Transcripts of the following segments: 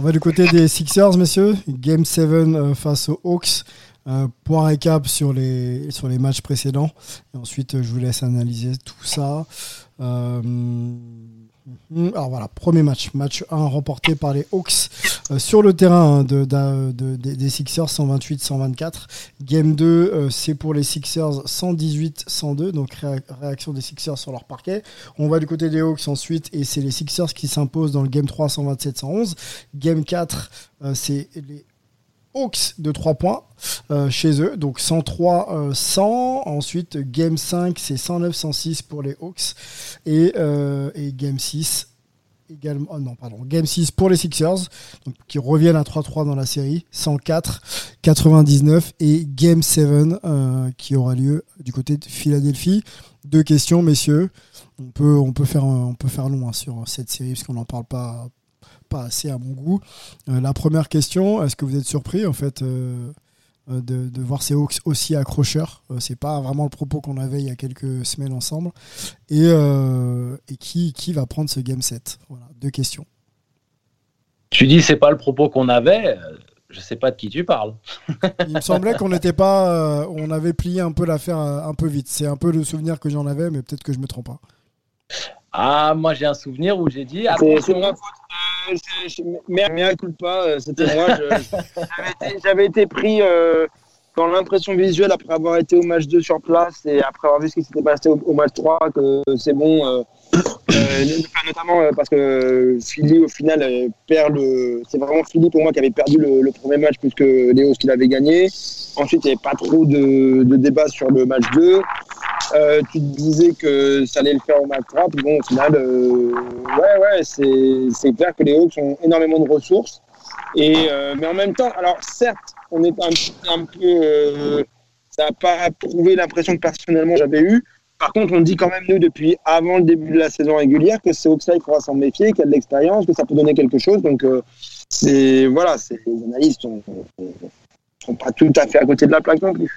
On va du côté des Sixers, messieurs. Game 7 euh, face aux Hawks. Euh, point récap sur les, sur les matchs précédents. Et ensuite, euh, je vous laisse analyser tout ça. Alors voilà, premier match. Match 1 remporté par les Hawks euh, sur le terrain hein, de, de- de- des- Sixers 128-124. Game 2, euh, c'est pour les Sixers 118-102. Donc réa- réaction des Sixers sur leur parquet. On va du côté des Hawks ensuite et c'est les Sixers qui s'imposent dans le Game 3 127-111. Game 4, euh, c'est les Hawks de 3 points euh, chez eux, donc 103 euh, 100. Ensuite, Game 5, c'est 109 106 pour les Hawks. Et, euh, et Game 6, également. oh non, pardon. Game 6 pour les Sixers, donc, qui reviennent à 3-3 dans la série, 104 99. Et Game 7 euh, qui aura lieu du côté de Philadelphie. Deux questions, messieurs. On peut, on peut, faire, on peut faire long hein, sur cette série parce qu'on n'en parle pas, pas assez à mon goût. Euh, la première question, est-ce que vous êtes surpris en fait euh, euh, de, de voir ces Hawks aussi accrocheurs? Euh, C'est pas vraiment le propos qu'on avait il y a quelques semaines ensemble. Et, euh, et qui, qui va prendre ce game set? Voilà, deux questions. Tu dis c'est pas le propos qu'on avait. Je sais pas de qui tu parles. Il me semblait qu'on n'était pas, euh, on avait plié un peu l'affaire un peu vite. C'est un peu le souvenir que j'en avais, mais peut-être que je me trompe pas. Ah, moi j'ai un souvenir où j'ai dit. C'est c'est ma faute. Euh, mea culpa, euh, c'était moi. J'avais été, pris euh, dans l'impression visuelle après avoir été au match 2 sur place et après avoir vu ce qui s'était passé au, au match 3, que c'est bon. euh, euh, notamment parce que Philly, au final, perd le. C'est vraiment Philly pour moi qui avait perdu le, le premier match plus que Léos qui l'avait gagné. Ensuite, il n'y avait pas trop de, de débat sur le match 2. Euh, tu disais que ça allait le faire au match 3, puis bon, au final, euh, ouais, ouais, c'est clair que les Hawks ont énormément de ressources. Et, euh, mais en même temps, alors certes, on est un, un peu. ça n'a pas prouvé l'impression que personnellement j'avais eue. Par contre, on dit quand même, nous, depuis avant le début de la saison régulière, que c'est Hawks-là, il faudra s'en méfier, qu'il y a de l'expérience, que ça peut donner quelque chose. Donc, c'est. Voilà, les analystes ne sont pas tout à fait à côté de la plaque non plus.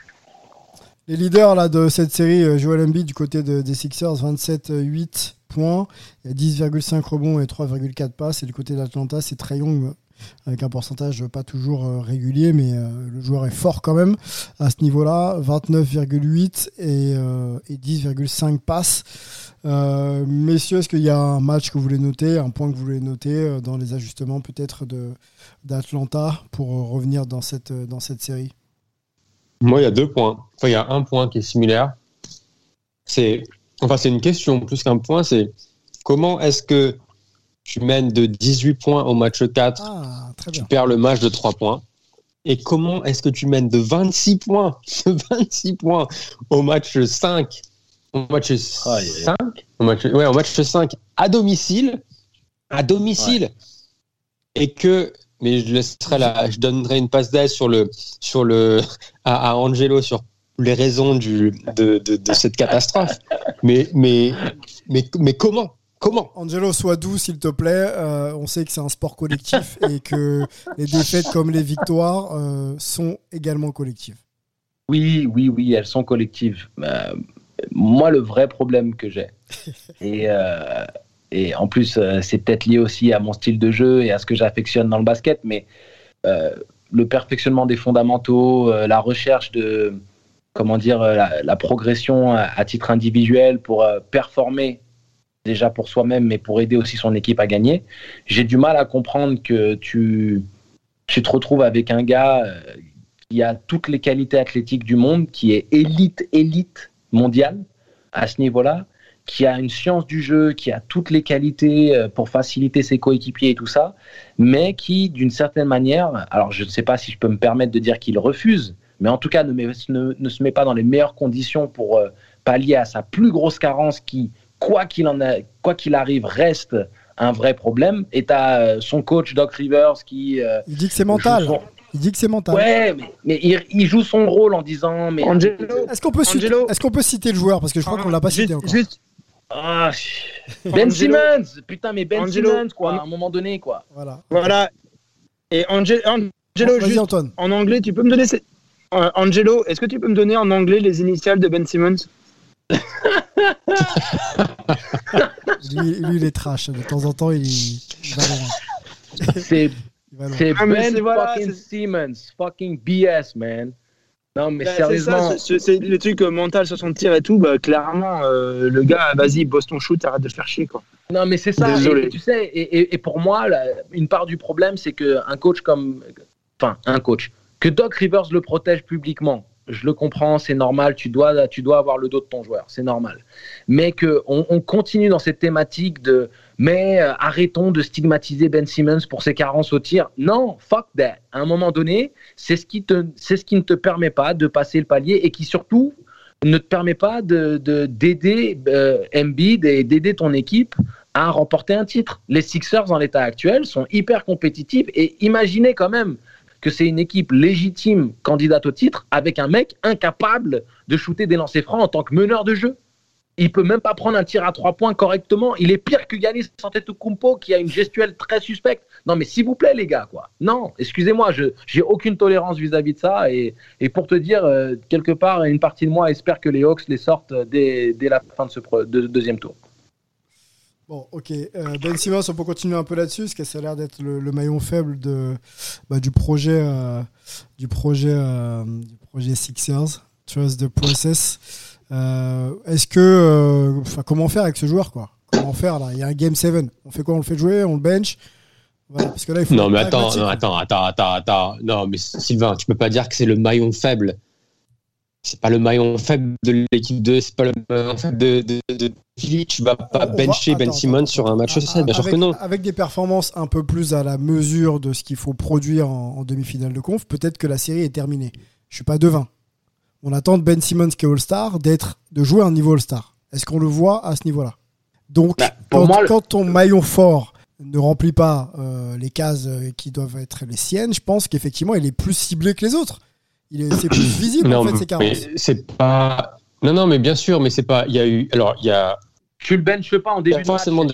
Les leaders là, de cette série, euh, Joel Embiid du côté de- des Sixers, 27-8 points, il y a 10,5 rebonds et 3,4 passes. Et du côté d'Atlanta, c'est Trae Young euh, avec un pourcentage pas toujours euh, régulier, mais le joueur est fort quand même à ce niveau-là. 29,8 et, euh, et 10,5 passes. Messieurs, est-ce qu'il y a un match que vous voulez noter, un point que vous voulez noter dans les ajustements peut-être d'Atlanta pour revenir dans cette, dans cette série? Moi, il y a deux points. Enfin, il y a un point qui est similaire. C'est, enfin, c'est une question plus qu'un point. C'est comment est-ce que tu mènes de 18 points au match 4, Ah, très tu bien. perds le match de 3 points. Et comment est-ce que tu mènes de 26 points, de 26 points au match 5, au match 5, au match, ouais, au match 5 à domicile, à domicile, et que, mais je laisserai la, je donnerai une passe d'aise sur le, sur le, à, à Angelo sur les raisons du, de, de, de cette catastrophe. Mais, mais, mais, mais comment, comment? Angelo, sois doux, s'il te plaît. Euh, on sait que c'est un sport collectif et que les défaites comme les victoires euh, sont également collectives. Oui, oui, oui, elles sont collectives. Euh, moi, le vrai problème que j'ai, et, euh, et en plus, euh, c'est peut-être lié aussi à mon style de jeu et à ce que j'affectionne dans le basket, mais euh, le perfectionnement des fondamentaux, euh, la recherche de, comment dire, la, progression à, titre individuel pour performer déjà pour soi-même, mais pour aider aussi son équipe à gagner. J'ai du mal à comprendre que tu, tu te retrouves avec un gars, qui a toutes les qualités athlétiques du monde, qui est élite, élite mondiale à ce niveau-là, qui a une science du jeu, qui a toutes les qualités euh, pour faciliter ses coéquipiers et tout ça, mais qui, d'une certaine manière, alors je ne sais pas si je peux me permettre de dire qu'il refuse, mais en tout cas ne, met- ne- ne se met pas dans les meilleures conditions pour euh, pallier à sa plus grosse carence qui, quoi qu'il en a, quoi qu'il arrive, reste un vrai problème. Et tu as son coach Doc Rivers qui euh, Il dit que c'est mental. son- Il dit que c'est mental. Ouais, mais, mais il, il joue son rôle en disant mais Angelo, Est-ce qu'on peut, citer- Angelo. est-ce qu'on peut citer le joueur? Parce que je crois qu'on l'a pas cité juste, encore. juste, Ah, Ben Angelo. Simmons, putain mais Ben Angelo. Simmons quoi, à un moment donné quoi. Voilà. voilà. Et Ange- Angelo, juste Antoine. en anglais, tu peux me donner. ces- Euh, Angelo, est-ce que tu peux me donner en anglais les initiales de Ben Simmons? Lui, lui, il est trash. De temps en temps, il, il va loin. C'est Ah, Ben c'est- voilà, Simmons, fucking BS man. Non mais Bah, sérieusement. c'est le truc euh, mental sur son tir et tout. Bah, clairement, euh, le gars, vas-y, bosse ton shoot, arrête de faire chier. Quoi. Non, mais c'est ça. Désolé. Et, tu sais, et, et- et pour moi, une part du problème, c'est qu'un coach comme. Enfin, un coach. Que Doc Rivers le protège publiquement, je le comprends, c'est normal. Tu dois, tu dois avoir le dos de ton joueur, c'est normal. Mais qu'on on continue dans cette thématique de. Mais euh, arrêtons de stigmatiser Ben Simmons pour ses carences au tir. Non, fuck that. À un moment donné, c'est ce, qui ne te permet pas de passer le palier et qui surtout ne te permet pas de de- d'aider euh, Embiid et d'aider ton équipe à remporter un titre. Les Sixers, en l'état actuel, sont hyper compétitifs et imaginez quand même que c'est une équipe légitime candidate au titre avec un mec incapable de shooter des lancers francs en tant que meneur de jeu. Il peut même pas prendre un tir à trois points correctement. Il est pire que Yanis Antetokounmpo qui a une gestuelle très suspecte. Non mais s'il vous plaît les gars quoi. Non, excusez-moi, je j'ai aucune tolérance vis-à-vis de ça et, et pour te dire euh, quelque part une partie de moi espère que les Hawks les sortent dès, dès la fin de ce de- deuxième tour. Bon, ok. Euh, ben Simmons, on peut continuer un peu là-dessus, parce que ça a l'air d'être le, maillon faible de, bah, du projet, euh, du projet, du projet Sixers. Trust the process. Euh, Est-ce que, euh, enfin, comment faire avec ce joueur, quoi? Comment faire là? Il y a un game 7 On fait quoi? On le fait jouer On le bench? Voilà, parce que là, il faut Non, mais attends, non, attends, attends, attends, attends. Non, mais Sylvain, tu peux pas dire que c'est le maillon faible. C'est pas le maillon faible de l'équipe 2, c'est pas le maillon faible de, de, de Philly. Tu vas pas On va- bencher Ben Simmons sur un match attends. 7, bien sûr avec, que non. Avec des performances un peu plus à la mesure de ce qu'il faut produire en, en demi-finale de conf, peut-être que la série est terminée. Je suis pas devin. On attend de Ben Simmons qui est All-Star d'être de jouer à un niveau All-Star. Est-ce qu'on le voit à ce niveau-là? Donc, Bah, quand, moi, le- quand ton maillon fort ne remplit pas euh, les cases euh, qui doivent être les siennes, je pense qu'effectivement, il est plus ciblé que les autres. Il est, c'est plus visible Non, en fait, mais ses carences. c'est pas. Non, non, mais bien sûr, mais c'est pas. Il y a eu. Alors, il y a, Tu le benches pas en il y début a de match, forcément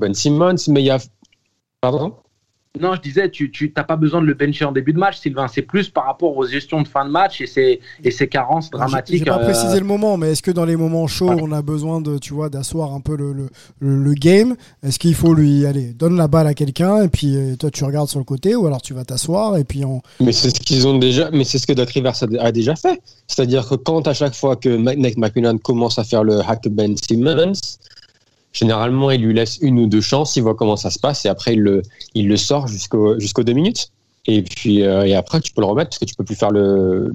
Ben Simmons, mais il y a. Pardon? Non, je disais, tu tu t'as pas besoin de le bencher en début de match, Sylvain. C'est plus par rapport aux gestions de fin de match et ses, et ses carences dramatiques. J'ai pas euh, précisé le moment, mais est-ce que dans les moments chauds, Ouais. on a besoin de, tu vois, d'asseoir un peu le, le, game? Est-ce qu'il faut lui, aller donne la balle à quelqu'un et puis euh, toi tu regardes sur le côté ou alors tu vas t'asseoir et puis on. Mais c'est ce qu'ils ont déjà, mais c'est ce que Doc Rivers a, déjà fait. C'est-à-dire que quand à chaque fois que Nate McMillan commence à faire le hack Ben Simmons, généralement il lui laisse une ou deux chances, il voit comment ça se passe et après il le, sort jusqu'au jusqu'aux deux minutes. Et puis euh, après tu peux le remettre parce que tu peux plus faire le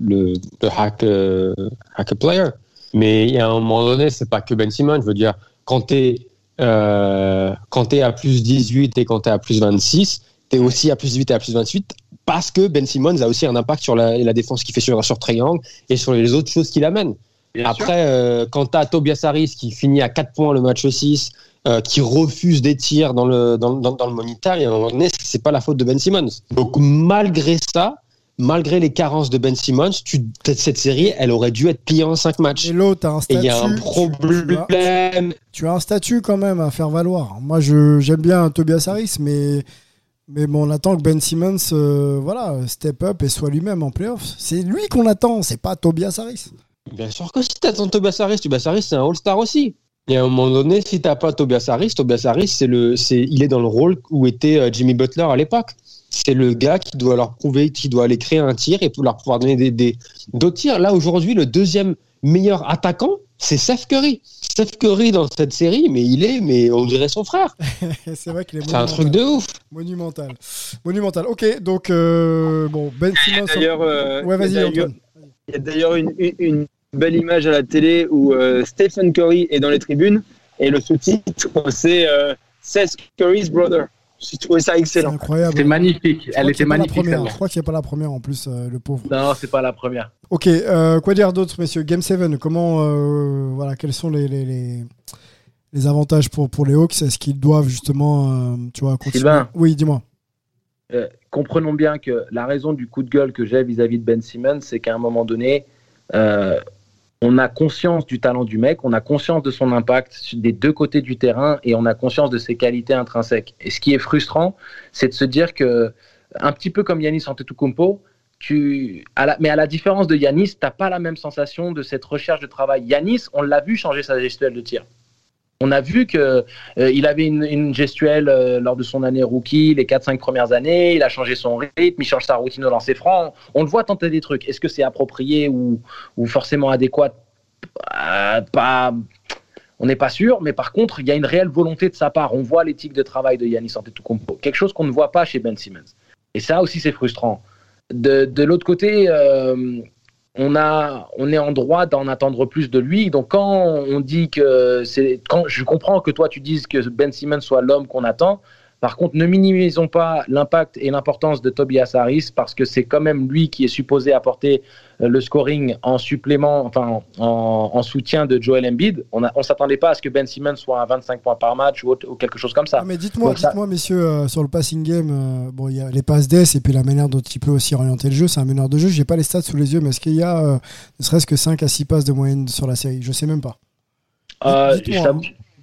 euh, hack a player. Mais a un moment donné, c'est pas que Ben Simmons. Je veux dire, quand t'es euh, quand t'es à plus 18 et quand t'es à plus 26, t'es aussi à plus 18 et à plus 28 parce que Ben Simmons a aussi un impact sur la, la défense qu'il fait sur, sur triangle et sur les autres choses qu'il amène. Bien. Après, euh, quand tu as Tobias Harris qui finit à 4 points le match 6, euh, qui refuse des tirs dans le, dans, dans, dans le moniteur, et à un moment donné, c'est pas la faute de Ben Simmons. Donc, malgré ça, malgré les carences de Ben Simmons, tu, cette série, elle aurait dû être pliée en 5 matchs. Et l'autre a un Et statut. il y a un tu- tu as- problème. Tu as un statut quand même à faire valoir. Moi, je j'aime bien Tobias Harris, mais mais bon, on attend que Ben Simmons, euh, voilà, step up et soit lui-même en playoffs. C'est lui qu'on attend, c'est pas Tobias Harris. Bien sûr que si t'attends Tobias Harris, Tobias Harris c'est un All-Star aussi. Et à un moment donné, si t'as pas Tobias Harris, Tobias Harris, c'est le, c'est, il est dans le rôle où était euh, Jimmy Butler à l'époque. C'est le gars qui doit leur prouver, qui doit aller créer un tir et pour leur pouvoir donner des, des, d'autres tirs. Là, aujourd'hui, le deuxième, meilleur attaquant, c'est Seth Curry. Seth Curry dans cette série, mais il est, mais on dirait son frère. c'est vrai qu'il est C'est un truc de ouf. Monumental. Monumental. Ok, donc, euh, bon, Ben Simmons. D'ailleurs, euh, ouais, vas-y, il y a d'ailleurs une, belle image à la télé où euh, Stephen Curry est dans les tribunes et le sous-titre, c'est euh, Seth Curry's brother. J'ai trouvé ça C'est excellent. incroyable. C'était magnifique. Elle que était magnifique. Je crois qu'il n'y a pas la première en plus, euh, le pauvre. Non, c'est pas la première. Ok, euh, quoi dire d'autre, messieurs? Game 7, comment, euh, voilà, quels sont les, les, les, les avantages pour, pour les Hawks? Est-ce qu'ils doivent justement, euh, tu vois, continuer? Sylvain. Oui, dis-moi. Euh, comprenons bien que la raison du coup de gueule que j'ai vis-à-vis de Ben Simmons, c'est qu'à un moment donné, euh, on a conscience du talent du mec, on a conscience de son impact des deux côtés du terrain et on a conscience de ses qualités intrinsèques. Et ce qui est frustrant, c'est de se dire que, un petit peu comme Yanis Antetokounmpo, tu, à mais à la différence de Yanis, t'as pas la même sensation de cette recherche de travail. Yanis, on l'a vu changer sa gestuelle de tir. On a vu que euh, il avait une, gestuelle euh, lors de son année rookie, les 4-5 premières années. Il a changé son rythme, il change sa routine au lancer franc. On le voit tenter des trucs. Est-ce que c'est approprié ou, forcément adéquat? Euh, Pas. On n'est pas sûr, mais par contre, il y a une réelle volonté de sa part. On voit l'éthique de travail de Yannis Antetokounmpo, quelque chose qu'on ne voit pas chez Ben Simmons. Et ça aussi, c'est frustrant. De, de l'autre côté, euh, on, a, on est en droit d'en attendre plus de lui. Donc quand on dit que c'est, quand je comprends que toi tu dises que Ben Simmons soit l'homme qu'on attend. Par contre, ne minimisons pas l'impact et l'importance de Tobias Harris parce que c'est quand même lui qui est supposé apporter euh, le scoring en supplément, enfin en, en soutien de Joel Embiid. On ne on s'attendait pas à ce que Ben Simmons soit à 25 points par match ou, autre- ou quelque chose comme ça. Mais dites-moi, Donc ça- messieurs, euh, sur le passing game, euh, bon, il y a les passes d'ess et puis la manière dont il peut aussi orienter le jeu. C'est un meneur de jeu. J'ai pas les stats sous les yeux, mais est-ce qu'il y a euh, ne serait-ce que 5 à 6 passes de moyenne sur la série? Je sais même pas.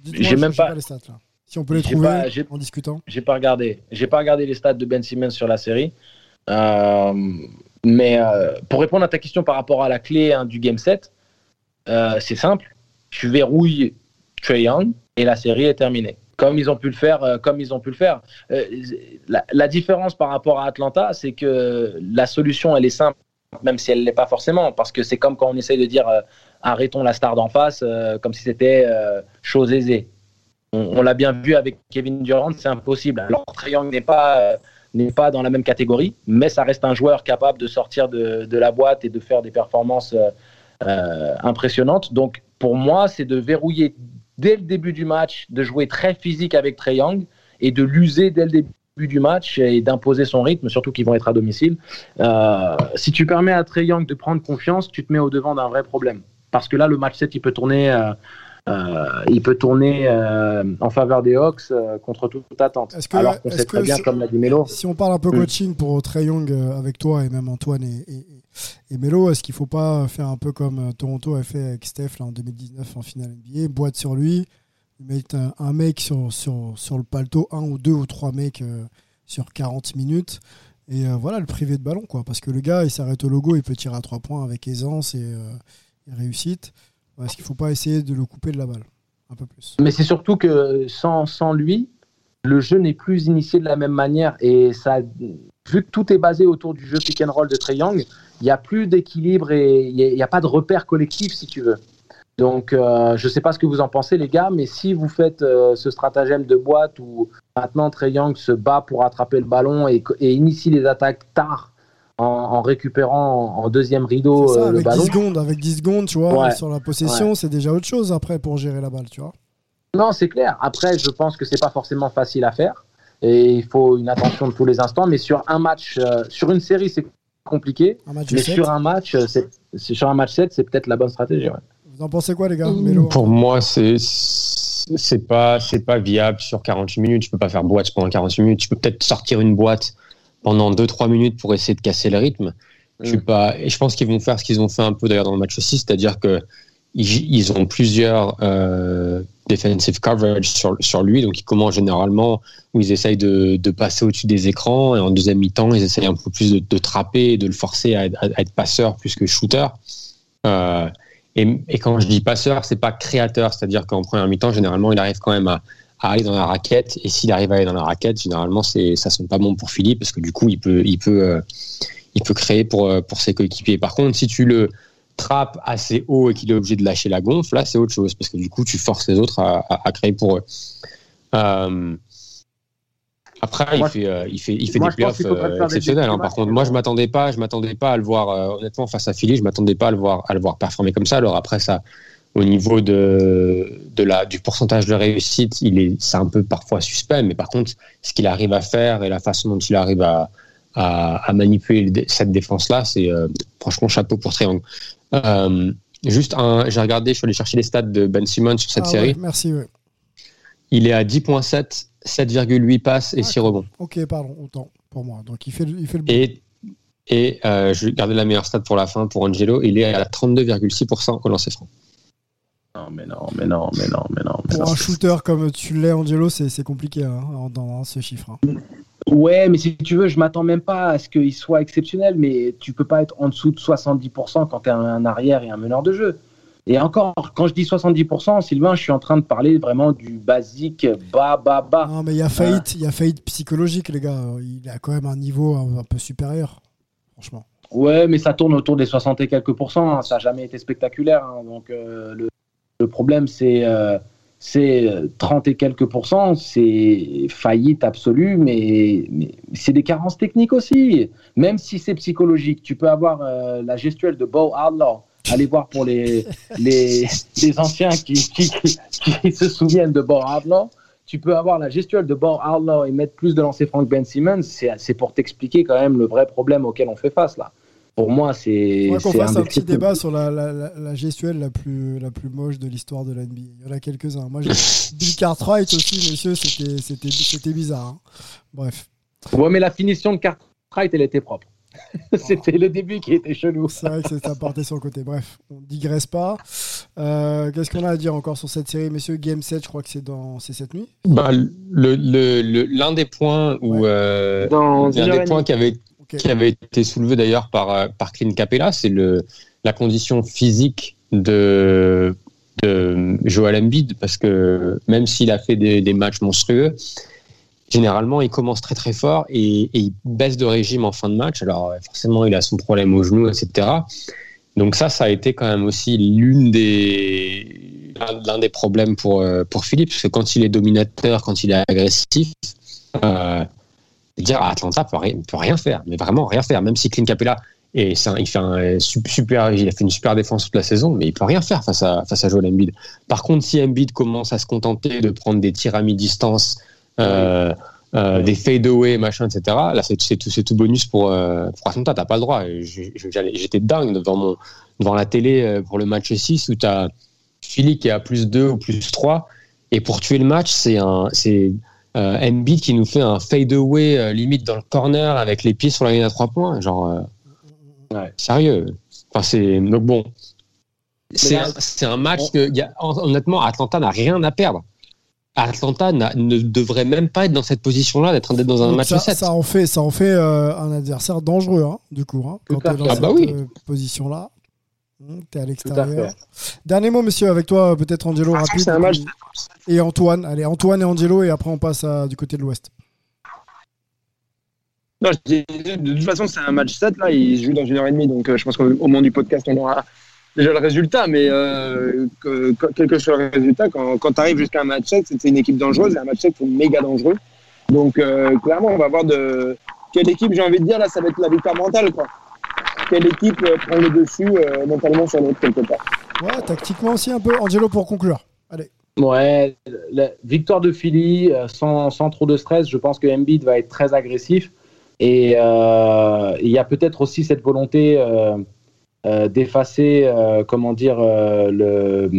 Dites-moi, je j'ai même j'ai pas- les stats là. Si on peut les trouver pas- en discutant. J'ai pas regardé. J'ai pas regardé les stats de Ben Simmons sur la série. Euh, mais euh, pour répondre à ta question par rapport à la clé hein, du game 7, euh, c'est simple. Tu verrouilles Trey Young et la série est terminée. Comme ils ont pu le faire, comme ils ont pu le faire. La, la différence par rapport à Atlanta, c'est que la solution elle est simple, même si elle l'est pas forcément, parce que c'est comme quand on essaye de dire arrêtons la star d'en face, comme si c'était chose aisée. On, l'a bien vu avec Kevin Durant, c'est impossible. Alors Trae n'est pas euh, n'est pas dans la même catégorie, mais ça reste un joueur capable de sortir de, de la boîte et de faire des performances euh, euh, impressionnantes. Donc pour moi, c'est de verrouiller dès le début du match, de jouer très physique avec Trae Young et de l'user dès le début du match et d'imposer son rythme, surtout qu'ils vont être à domicile. Si tu permets à Trae Young de prendre confiance, tu te mets au devant d'un vrai problème. Parce que là, le match 7, il peut tourner, euh, il peut tourner euh, en faveur des Hawks euh, contre toute, toute attente. Que- Alors qu'on sait très bien, c'est- comme l'a dit Melo, Si on parle un peu Mm. coaching pour Trey Young avec toi et même Antoine et, et, et Melo, est-ce qu'il faut pas faire un peu comme Toronto a fait avec Steph là, en 2019 en finale NBA, boîte sur lui, mettre un, un mec sur, sur, sur le paletot, un ou deux ou trois mecs sur 40 minutes et voilà le privé de ballon quoi, parce que le gars il s'arrête au logo, il peut tirer à trois points avec aisance et, et réussite. Est-ce qu'il faut pas essayer de le couper de la balle un peu plus Mais c'est surtout que sans, sans lui, le jeu n'est plus initié de la même manière. Et ça, vu que tout est basé autour du jeu pick and roll de Trey Young, il n'y a plus d'équilibre et il n'y a, pas de repère collectif, si tu veux. Donc, euh, je ne sais pas ce que vous en pensez, les gars, mais si vous faites euh, ce stratagème de boîte où maintenant Trey Young se bat pour attraper le ballon et initie les attaques tard en, en récupérant en, en deuxième rideau ça, euh, le avec ballon. 10 secondes, avec 10 secondes, tu vois, Ouais. sur la possession, c'est déjà autre chose après pour gérer la balle, tu vois. Non, c'est clair. Après, je pense que c'est pas forcément facile à faire et il faut une attention de tous les instants. Mais sur un match, euh, sur une série, c'est compliqué. Un match de Mais sur un match, euh, c'est c'est- sur un match 7, c'est peut-être la bonne stratégie. ouais. Vous en pensez quoi, les gars Mélo Pour moi, c'est c'est pas c'est pas viable sur 48 minutes. Tu peux pas faire boîte pendant 48 minutes. Tu peux peut-être sortir une boîte pendant 2-3 minutes pour essayer de casser le rythme. Je suis Mm. pas et je pense qu'ils vont faire ce qu'ils ont fait un peu d'ailleurs dans le match aussi, c'est-à-dire que ils, ils ont plusieurs euh, defensive coverage sur, sur lui, donc ils commencent généralement où ils essayent de, de passer au-dessus des écrans et en deuxième mi-temps ils essayent un peu plus de, de trapper et de le forcer à, à- à être passeur plus que shooter. Euh, et, et quand je dis passeur, c'est pas créateur, c'est-à-dire qu'en première mi-temps, généralement, il arrive quand même à, à aller dans la raquette. Et s'il arrive à aller dans la raquette, généralement, c'est ça sonne pas bon pour Philippe parce que du coup, il peut, il peut, euh, il peut créer pour euh, pour ses coéquipiers. Par contre, si tu le trappe assez haut et qu'il est obligé de lâcher la gonfle, là, c'est autre chose, parce que du coup, tu forces les autres à, à- à créer pour eux. Euh, après, Moi, il fait, euh, il fait, il fait moi, des playoffs euh, exceptionnels. hein. Par contre, moi, je m'attendais pas, je m'attendais pas à le voir, euh, honnêtement, face à Philly, je m'attendais pas à le voir, à le voir performer comme ça. Alors après, ça, au niveau de, de la, du pourcentage de réussite, il est, c'est un peu parfois suspect, mais par contre, ce qu'il arrive à faire et la façon dont il arrive à, à, à manipuler cette défense-là, c'est euh, franchement chapeau pour Triangle. Euh, juste un, j'ai regardé, je suis allé chercher les stats de Ben Simmons sur cette Ah série. ouais, merci, ouais. Il est à 10.7, 7,8 passes et Ah, 6 rebonds. Ok, pardon, autant pour moi. Donc il fait, il fait le bon. Et, et euh, je vais garder la meilleure stat pour la fin pour Angelo. Il est à 32,6% au lancer franc. Non, mais non, mais non, mais non, mais non. mais Pour non. un shooter comme tu l'es, Angelo, c'est compliqué hein, dans, ce chiffre. hein. Ouais, mais si tu veux, je m'attends même pas à ce qu'il soit exceptionnel, mais tu peux pas être en dessous de 70% quand tu es un arrière et un meneur de jeu. Et encore, quand je dis 70%, Sylvain, je suis en train de parler vraiment du basique bas, bas, bas. Non, mais il y a faillite, il y a faillite psychologique, les gars. Il a quand même un niveau un, un peu supérieur, franchement. Ouais, mais ça tourne autour des 60 et quelques pourcents. hein. Ça n'a jamais été spectaculaire. hein. Donc, euh, le, le problème, c'est euh, c'est euh, 30 et quelques pourcents. C'est faillite absolue, mais, c'est des carences techniques aussi. Même si c'est psychologique, tu peux avoir euh, la gestuelle de Bo Outlaw. Allez voir pour les, anciens qui, se souviennent de Bo Outlaw. Tu peux avoir la gestuelle de Bo Outlaw et mettre plus de lancers francs que Ben Simmons. C'est pour t'expliquer quand même le vrai problème auquel on fait face là. Pour moi, c'est. Faudrait qu'on fasse un petit débat sur la, la, la, la gestuelle la plus, la plus moche de l'histoire de l'NBA. Il y en a quelques-uns. Moi, j'ai Bill Cartwright aussi, monsieur, c'était c'était- c'était bizarre. hein. Bref. Ouais, mais la finition de Cartwright, elle était propre. C'était le début qui était chelou. C'est vrai que ça partait sur le côté. Bref, on digresse pas. Euh, Qu'est-ce qu'on a à dire encore sur cette série, messieurs? Game 7, je crois que c'est dans c'est cette nuit. Bah, le- le- le- L'un des points où euh, Dans l'un des points demie. qui avait, Ok. qui avait été soulevé d'ailleurs par, euh, par Clint Capella, c'est la condition physique de, de Joel Embiid, parce que même s'il a fait des, matchs monstrueux, généralement il commence très très fort et, il baisse de régime en fin de match. Alors euh, forcément il a son problème au genou, etc. Donc ça, ça a été quand même aussi l'une des l'un- des problèmes pour euh, pour Philippe, parce que quand il est dominateur, quand il est agressif, dire à Atlanta peut rien, peut rien faire, mais vraiment rien faire. Même si Clint Capella et il fait un su- super, il a fait une super défense toute la saison, mais il peut rien faire face à face à Joel Embiid. Par contre, si Embiid commence à se contenter de prendre des tirs à mi-distance, euh, euh, des fade away, machin, etc. Là, c'est tout, tout bonus pour euh, pour Atlanta. T'as pas le droit. J'étais dingue devant mon devant la télé euh, pour le match 6 où t'as Philly qui est à plus 2 ou plus 3 et pour tuer le match, c'est un c'est Embiid qui nous fait un fade away euh, limite dans le corner avec les pieds sur la ligne à 3 points, genre euh, Ouais. sérieux. Enfin c'est donc bon. C'est un, c'est un match que y a- honnêtement Atlanta n'a rien à perdre. Atlanta ne devrait même pas être dans cette position-là d'être d'être dans un Donc match ça, 7. ça en fait, ça en fait euh, un adversaire dangereux, hein, du coup, hein, quand t'es dans. Ah cette bah oui. euh, position-là. Hum, T'es à l'extérieur. Dernier mot, monsieur, avec toi, peut-être Angelo Ah, rapide. c'est un match. Et Antoine. Allez, Antoine et Angelo, et après on passe à- du côté de l'Ouest. Non, je dis- de toute façon, c'est un match 7, là, il se joue dans une heure et demie, donc euh, je pense qu'au au moment du podcast, on aura déjà le résultat, mais euh, que- que- quel que soit le résultat, quand, quand tu arrives jusqu'à un match 7, c'est une équipe dangereuse, et un match 7, c'est méga dangereux. Donc, euh, clairement, on va voir de quelle équipe, j'ai envie de dire, là, ça va être la victoire mentale, quoi. Quelle équipe euh, prend le dessus euh, mentalement sur l'autre, quelque part. Ouais, tactiquement aussi un peu. Angelo pour conclure. Allez. Ouais, la victoire de Philly, euh, sans, sans trop de stress, je pense que Embiid va être très agressif. Et euh, il y a peut-être aussi cette volonté euh, euh, d'effacer, euh, comment dire, euh, le-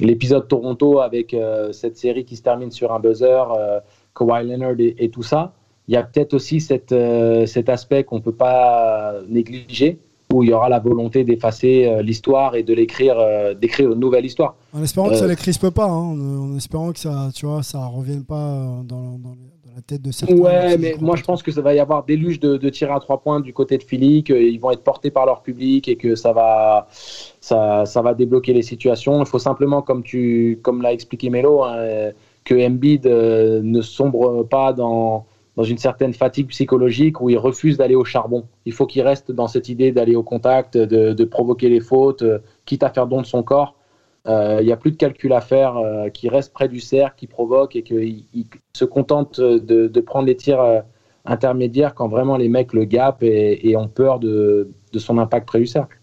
l'épisode Toronto avec euh, cette série qui se termine sur un buzzer, euh, Kawhi Leonard et, et tout ça. Il y a peut-être aussi cette, euh, cet aspect qu'on ne peut pas négliger, où il y aura la volonté d'effacer euh, l'histoire et de l'écrire, euh, d'écrire une nouvelle histoire. En espérant que ça Euh, les crispe pas, hein, en, espérant que ça, tu vois, ça revienne pas dans, la tête de certains. Ouais, mais moi je pense que ça va y avoir déluge de, de tirs à trois points du côté de Philly, qu'ils vont être portés par leur public et que ça va, ça, ça va débloquer les situations. Il faut simplement, comme tu, comme l'a expliqué Melo, hein, que Embiid euh, ne sombre pas dans dans une certaine fatigue psychologique où il refuse d'aller au charbon. Il faut qu'il reste dans cette idée d'aller au contact, de, provoquer les fautes, euh, quitte à faire don de son corps. Euh, il n'y a plus de calcul à faire, euh, qui reste près du cercle, qui provoque et qu'il se contente de, prendre les tirs intermédiaires quand vraiment les mecs le gapent et, ont peur de, de son impact près du cercle.